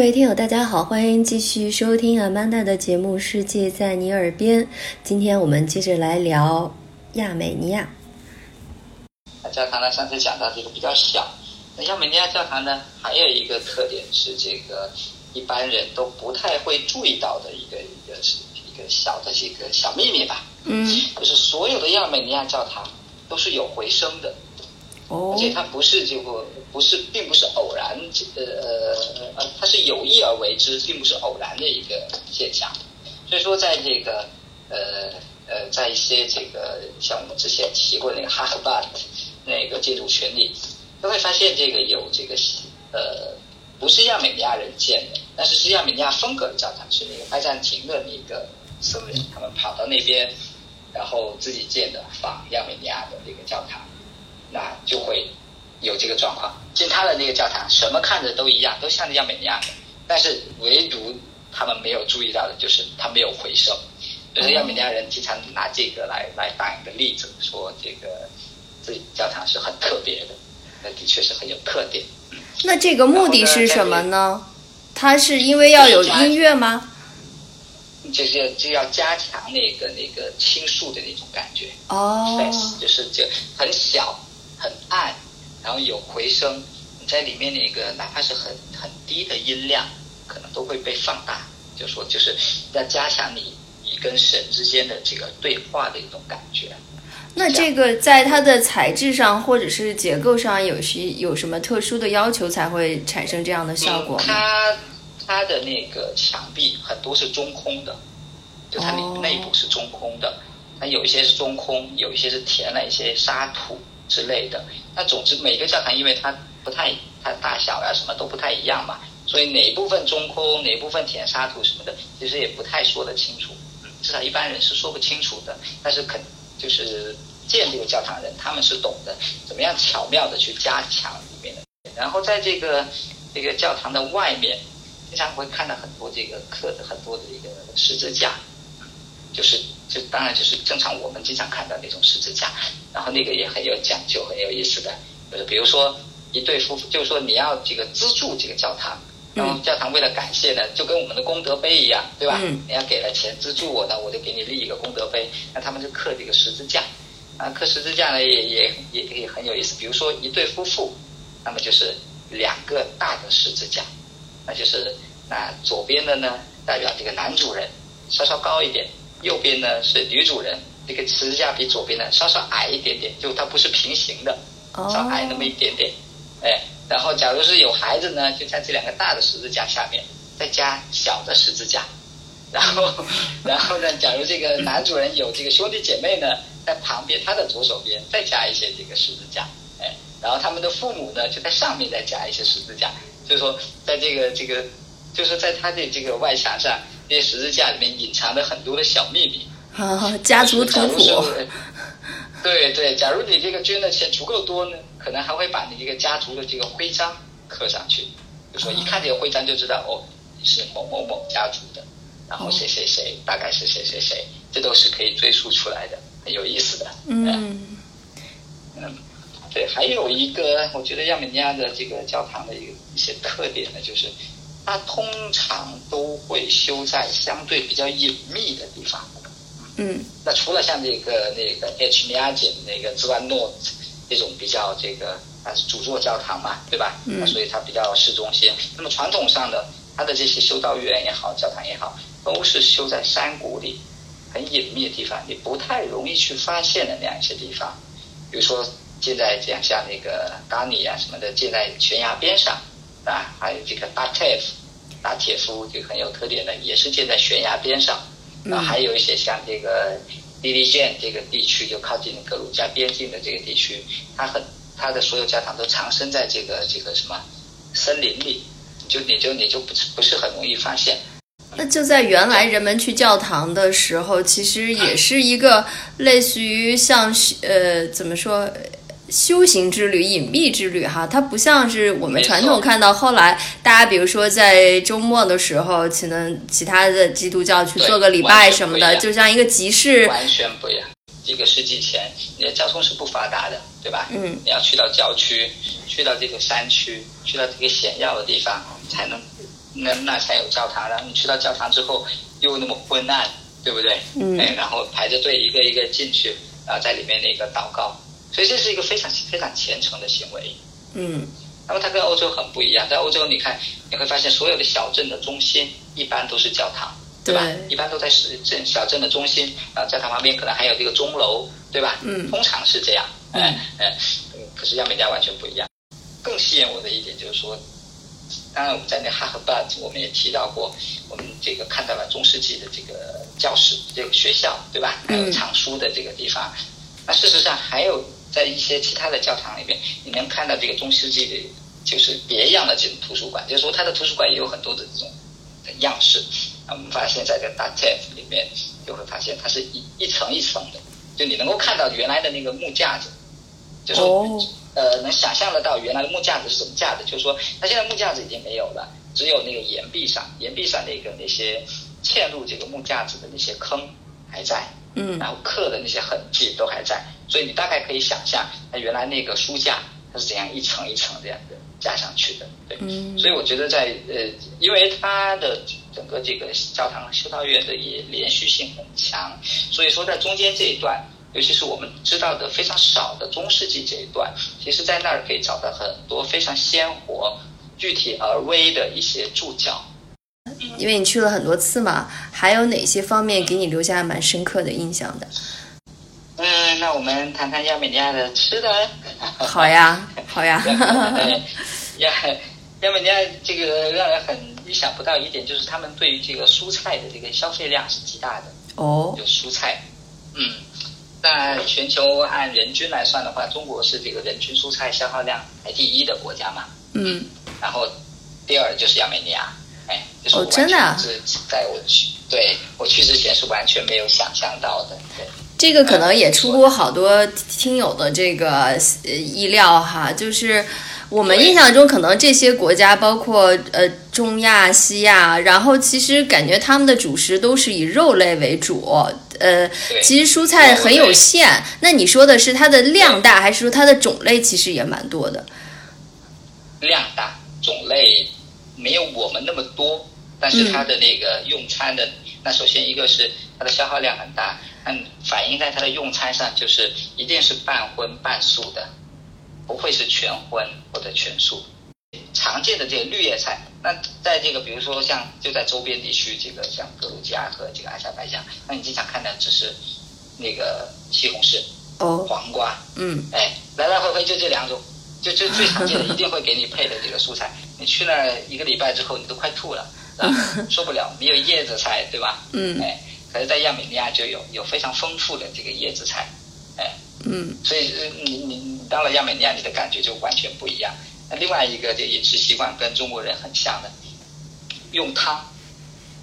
位听友，大家好，欢迎继续收听阿曼达的节目《世界在你耳边》。今天我们接着来聊亚美尼亚。教堂呢，上次讲到这个比较小。那亚美尼亚教堂呢，还有一个特点是这个一般人都不太会注意到的一个一个一个小的这个小秘密吧。嗯，就是所有的亚美尼亚教堂都是有回声的。而，且它不是这个不是并不是偶然，呃呃呃，它是有意而为之，并不是偶然的一个现象。所以说，在这个呃呃，在一些这个像我们之前提过那个哈赫巴那个建筑群里，都会发现这个有这个呃不是亚美尼亚人建的，但是是亚美尼亚风格的教堂，是那个拜占庭的那个僧人，他们跑到那边，然后自己建的仿亚美尼亚的那个教堂。那就会有这个状况。进他的那个教堂，什么看着都一样，都像亚美尼亚的，但是唯独他们没有注意到的就是他没有回收。就是亚美尼亚人经常拿这个来来当一个例子，说这个自己教堂是很特别的，那的确是很有特点。那这个目的是什么呢？它是因为要有音乐吗？就是要就要加强那个那个倾诉的那种感觉。哦就是就很小很暗，然后有回声，你在里面那个哪怕是很很低的音量，可能都会被放大。就说就是要加强你你跟神之间的这个对话的一种感觉。那这个在它的材质上或者是结构上有些有什么特殊的要求才会产生这样的效果？它它的那个墙壁很多是中空的，就它里哦内部是中空的。那有一些是中空，有一些是填了一些沙土之类的。那总之每个教堂因为它不太它大小呀、什么都不太一样嘛，所以哪部分中空，哪部分填沙土什么的，其实也不太说得清楚。至少一般人是说不清楚的。但是肯就是建这个教堂人，他们是懂得怎么样巧妙的去加强里面的。然后在这个这个教堂的外面，经常会看到很多这个刻的很多的一个十字架，就是就当然就是正常我们经常看到那种十字架，然后那个也很有讲究，很有意思的，就是比如说一对夫妇，就是说你要这个资助这个教堂。然后教堂为了感谢呢，就跟我们的功德碑一样，对吧？嗯你要给了钱资助我呢，我就给你立一个功德碑。那他们就刻这个十字架，啊，刻十字架呢也也也也很有意思。比如说一对夫妇，那么就是两个大的十字架，那就是那左边的呢代表这个男主人，稍稍高一点；右边呢是女主人，这个十字架比左边呢稍稍矮一点点，就它不是平行的，稍矮那么一点点。哎，然后假如是有孩子呢，就在这两个大的十字架下面再加小的十字架，然后 然后呢，假如这个男主人有这个兄弟姐妹呢，在旁边他的左手边再加一些这个十字架，哎，然后他们的父母呢就在上面再加一些十字架，就是说在这个这个，就是在他的这个外墙上，这些十字架里面隐藏着很多的小秘密。啊，家族图谱对对，假如你这个捐的钱足够多呢，可能还会把你这个家族的这个徽章刻上去，就说一看这个徽章就知道哦，你是某某某家族的，然后谁谁谁大概是谁谁谁，这都是可以追溯出来的，很有意思的。嗯嗯，对，还有一个我觉得亚美尼亚的这个教堂的一个一些特点呢，就是它通常都会修在相对比较隐秘的地方。嗯那除了像这个那个 H 米亚锦那个兹万诺这种比较这个它是主座教堂嘛，对吧？嗯所以它比较市中心。那么传统上的它的这些修道院也好，教堂也好，都是修在山谷里，很隐秘的地方，你不太容易去发现的那样一些地方。比如说建在这样像那个达尼啊什么的，建在悬崖边上啊，还有这个达铁夫，就很有特点的，也是建在悬崖边上。那，还有一些像这个利利剑这个地区，就靠近格鲁吉亚边境的这个地区，它很它的所有教堂都藏身在这个这个什么森林里，就你就你就不是不是很容易发现。那就在原来人们去教堂的时候，其实也是一个类似于像呃怎么说修行之旅、隐秘之旅哈，它不像是我们传统看到后来大家比如说在周末的时候，可能其他的基督教去做个礼拜什么的，就像一个集市。完全不一样。几个世纪前，你的交通是不发达的，对吧？嗯，你要去到郊区，去到这个山区，去到这个险要的地方，才能那那才有教堂。然后你去到教堂之后又那么昏暗，对不对？嗯哎，然后排着队一个一个进去，然后在里面那个祷告，所以这是一个非常非常虔诚的行为。嗯那么它跟欧洲很不一样，在欧洲你看你会发现所有的小镇的中心一般都是教堂，对吧？对一般都在市镇小镇的中心，然后教堂旁边可能还有这个钟楼，对吧？嗯通常是这样，嗯嗯可是亚美尼亚完全不一样。更吸引我的一点就是说，当然我们在那哈赫巴我们也提到过，我们这个看到了中世纪的这个教室、这个学校，对吧？还有嗯藏书的这个地方。那事实上还有在一些其他的教堂里面，你能看到这个中世纪的，就是别样的这种图书馆，就是说它的图书馆也有很多的这种的样式。那我们发现在这个大 t e f 里面，就会发现它是一一层一层的，就你能够看到原来的那个木架子，就是说、哦呃能想象得到原来的木架子是怎么架的，就是说它现在木架子已经没有了，只有那个岩壁上，岩壁上那个那些嵌入这个木架子的那些坑还在。嗯然后刻的那些痕迹都还在，所以你大概可以想象，它原来那个书架它是怎样一层一层这样的加上去的，对。嗯所以我觉得在呃，因为它的整个这个教堂修道院的也连续性很强，所以说在中间这一段，尤其是我们知道的非常少的中世纪这一段，其实在那儿可以找到很多非常鲜活、具体而微的一些注脚。因为你去了很多次嘛，还有哪些方面给你留下蛮深刻的印象的？嗯，那我们谈谈亚美尼亚的吃的。好呀，好呀，亚亚美尼亚这个让人很意想不到一点，就是他们对于这个蔬菜的这个消费量是极大的，哦，有蔬菜，嗯，那全球按人均来算的话，中国是这个人均蔬菜消耗量排第一的国家嘛，嗯，然后第二就是亚美尼亚，哎，就是我哦真的啊？完全是在我去对我去之前是完全没有想象到的，对。这个可能也出乎好多听友的这个呃意料哈，就是我们印象中可能这些国家，包括呃中亚、西亚，然后其实感觉他们的主食都是以肉类为主，呃，其实蔬菜很有限。那你说的是它的量大，还是说它的种类其实也蛮多的？量大，种类没有我们那么多，但是它的那个用餐的，那首先一个是它的消耗量很大，嗯，反映在它的用餐上，就是一定是半荤半素的，不会是全荤或者全素。常见的这个绿叶菜，那在这个比如说像就在周边地区，这个像格鲁吉亚和这个阿塞拜疆，那你经常看到只是那个西红柿、哦，黄瓜，嗯哎，来来回回就这两种，就就最常见的，一定会给你配的这个蔬菜。你去那儿一个礼拜之后，你都快吐了，受不了，没有叶子菜，对吧？嗯哎，可是，在亚美尼亚就有有非常丰富的这个叶子菜，哎，嗯所以呃你你你到了亚美尼亚，你的感觉就完全不一样。那另外一个就饮食习惯跟中国人很像的，用汤，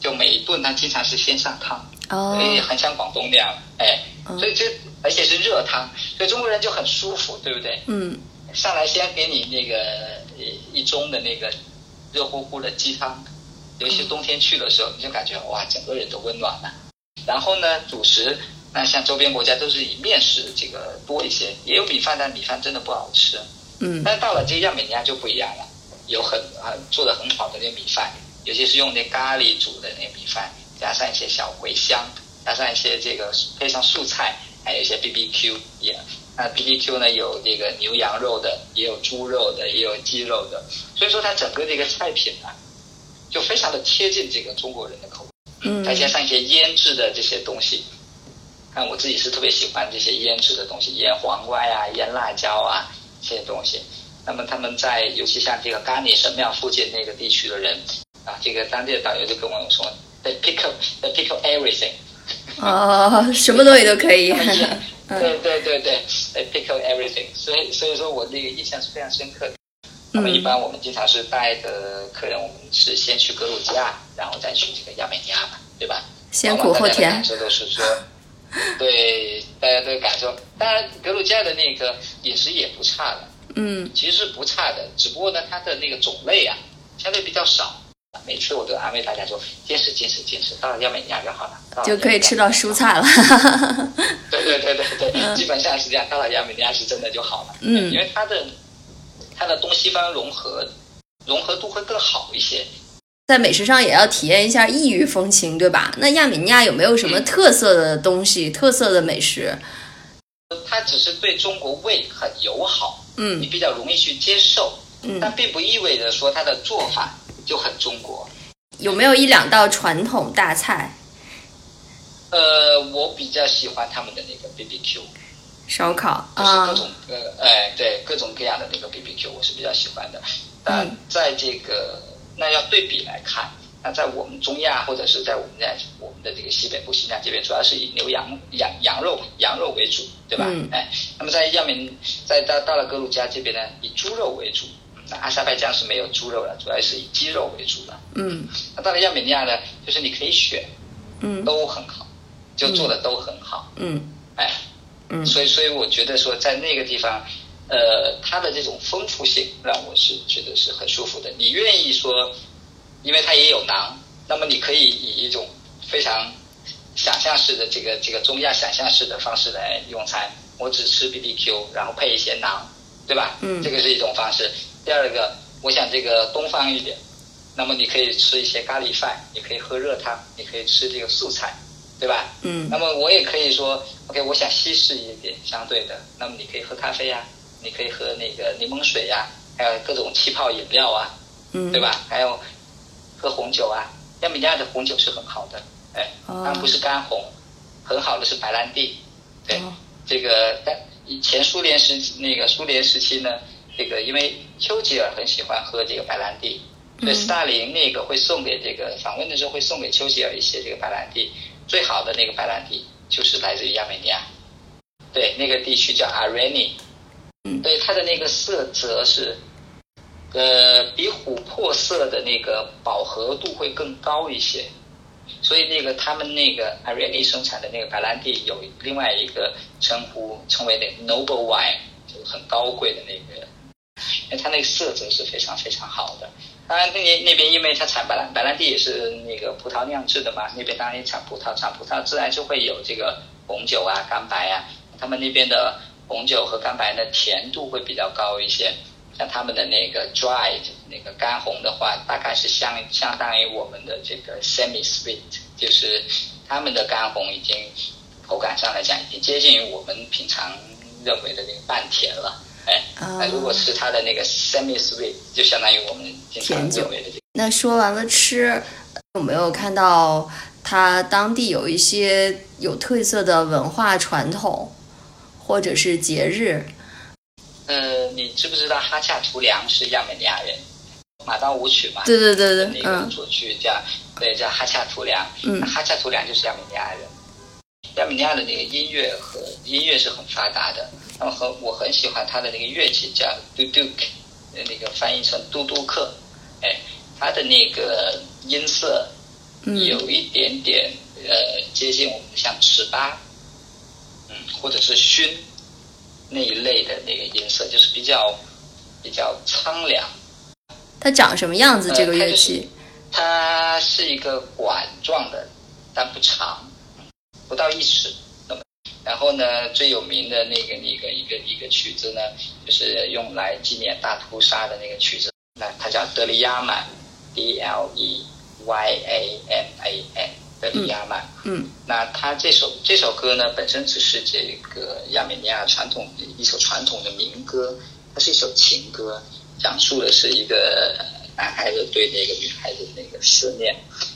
就每一顿他经常是先上汤，哦哎，很像广东那样，哎，嗯所以这而且是热汤，所以中国人就很舒服，对不对？嗯上来先给你那个一一盅的那个热乎乎的鸡汤，尤其冬天去的时候，你就感觉哇，整个人都温暖了。然后呢，主食那像周边国家都是以面食这个多一些，也有米饭，但米饭真的不好吃。嗯但到了这个亚美尼亚就不一样了，有很很做的很好的那米饭，尤其是用那咖喱煮的那米饭，加上一些小茴香，加上一些这个配上素菜，还有一些 B B Q 也。那 B B Q 呢有这个牛羊肉的，也有猪肉的，也有鸡肉的，所以说它整个这个菜品呢，就非常的贴近这个中国人的口味。嗯再加上一些腌制的这些东西，看我自己是特别喜欢这些腌制的东西，腌黄瓜呀、腌辣椒啊这些东西。那么他们在尤其像这个嘎尼神庙附近那个地区的人啊，这个当地的导游就跟我说，they pick up they pick up everything，哦，什么东西都可以 对对对对，they pick up everything，所以所以说我那个印象是非常深刻的。那么一般我们经常是带的客人，我们是先去格鲁吉亚，然后再去这个亚美尼亚嘛，对吧？先苦后甜往往大家的感受都是说，对大家的感受。当然，格鲁吉亚的那个饮食也不差的，嗯其实是不差的，只不过呢，它的那个种类啊，相对比较少。每次我都安慰大家说，坚持坚持坚持，到了亚美尼亚就好了就可以吃到蔬菜了。对对对对对，基本上是这样。到了亚美尼亚是真的就好了，嗯因为它的它的东西方融合融合度会更好一些。在美食上也要体验一下异域风情，对吧？那亚美尼亚有没有什么特色的东西、特色的美食？它只是对中国胃很友好，嗯你比较容易去接受，嗯，但并不意味着说它的做法就很中国。有没有一两道传统大菜？呃，我比较喜欢他们的那个 BBQ，烧烤就是各啊，种呃，哎，对，各种各样的那个 BBQ，我是比较喜欢的。但嗯在这个那要对比来看，那在我们中亚或者是在我们在我们的这个西北部新疆这边，主要是以牛羊羊羊肉羊肉为主，对吧？嗯哎，那么在亚美在到到了格鲁吉亚这边呢，以猪肉为主。那阿塞拜疆是没有猪肉的，主要是以鸡肉为主的。嗯那到了亚美尼亚呢，就是你可以选，嗯都很好，就做的都很好。嗯哎，嗯所以所以我觉得说在那个地方，呃，它的这种丰富性让我是觉得是很舒服的。你愿意说，因为它也有馕，那么你可以以一种非常想象式的这个这个中亚想象式的方式来用餐。我只吃 BBQ，然后配一些馕，对吧？嗯这个是一种方式。第二个，我想这个东方一点，那么你可以吃一些咖喱饭，你可以喝热汤，你可以吃这个素菜，对吧？嗯那么我也可以说，OK，我想稀释一点，相对的，那么你可以喝咖啡呀、你可以喝那个柠檬水呀、还有各种气泡饮料啊，嗯，对？吧？还有喝红酒啊，亚美尼亚的红酒是很好的，哎，哦当然不是干红，很好的是白兰地，对，哦这个但以前苏联时那个苏联时期呢，这个因为丘吉尔很喜欢喝这个白兰地，所以嗯。斯大林那个会送给这个访问的时候会送给丘吉尔一些这个白兰地，最好的那个白兰地就是来自于亚美尼亚，对，那个地区叫阿瑞尼，嗯。对，它的那个色泽是，呃，比琥珀色的那个饱和度会更高一些，所以那个他们那个 e n i 生产的那个白兰地有另外一个称呼，称为那个 Noble Wine，就是很高贵的那个，因为它那个色泽是非常非常好的。当然，那那边因为它产白兰白兰地也是那个葡萄酿制的嘛，那边当然也产葡萄，产葡萄自然就会有这个红酒啊、干白啊。他们那边的红酒和干白呢，甜度会比较高一些。像他们的那个 dried 那个干红的话，大概是相相当于我们的这个 semi sweet，就是他们的干红已经口感上来讲已经接近于我们平常认为的那个半甜了。哎，啊那如果是它的那个 semi sweet，就相当于我们经常甜酒认为的这个。那说完了吃，有没有看到它当地有一些有特色的文化传统，或者是节日？呃，你知不知道哈恰图良是亚美尼亚人？马当舞曲嘛，对对对对，那个嗯作曲叫对叫哈恰图良，嗯哈恰图良就是亚美尼亚人。亚美尼亚的那个音乐和音乐是很发达的，那么很我很喜欢他的那个乐器叫 duduk，呃那个翻译成嘟嘟克，哎，它的那个音色嗯有一点点呃接近我们像尺八，嗯，或者是埙那一类的那个音色，就是比较比较苍凉。它长什么样子？呃这个它就是乐器？它是一个管状的，但不长，不到一尺那么。然后呢，最有名的那个那个一个一个曲子呢，就是用来纪念大屠杀的那个曲子，那它叫德里亚曼，D L E Y A M A N，德里亚曼。嗯那它这首这首歌呢，本身只是这个亚美尼亚传统一首传统的民歌，它是一首情歌，讲述的是一个男孩子对那个女孩子的那个思念。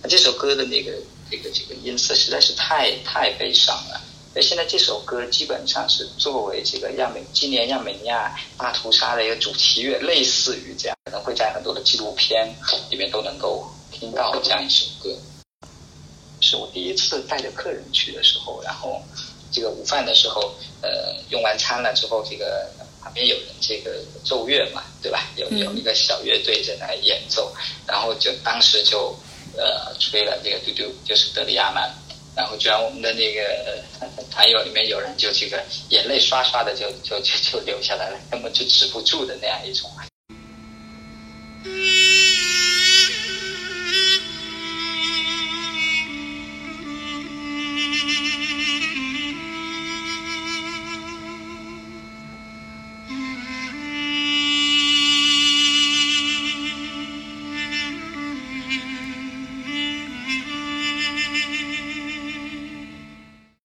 那这首歌的那个这个这个音色实在是太太悲伤了。所以现在这首歌基本上是作为这个亚美今年亚美尼亚大屠杀的一个主题乐，类似于这样，可能会在很多的纪录片里面都能够听到这样一首歌。是我第一次带着客人去的时候，然后这个午饭的时候，呃，用完餐了之后，这个旁边有人这个奏乐嘛，对吧？有嗯有一个小乐队在那演奏，然后就当时就呃吹了这个嘟嘟，就是德里亚曼，然后居然我们的那个团友里面有人就这个眼泪刷刷的就就就就流下来了，根本就止不住的那样一种。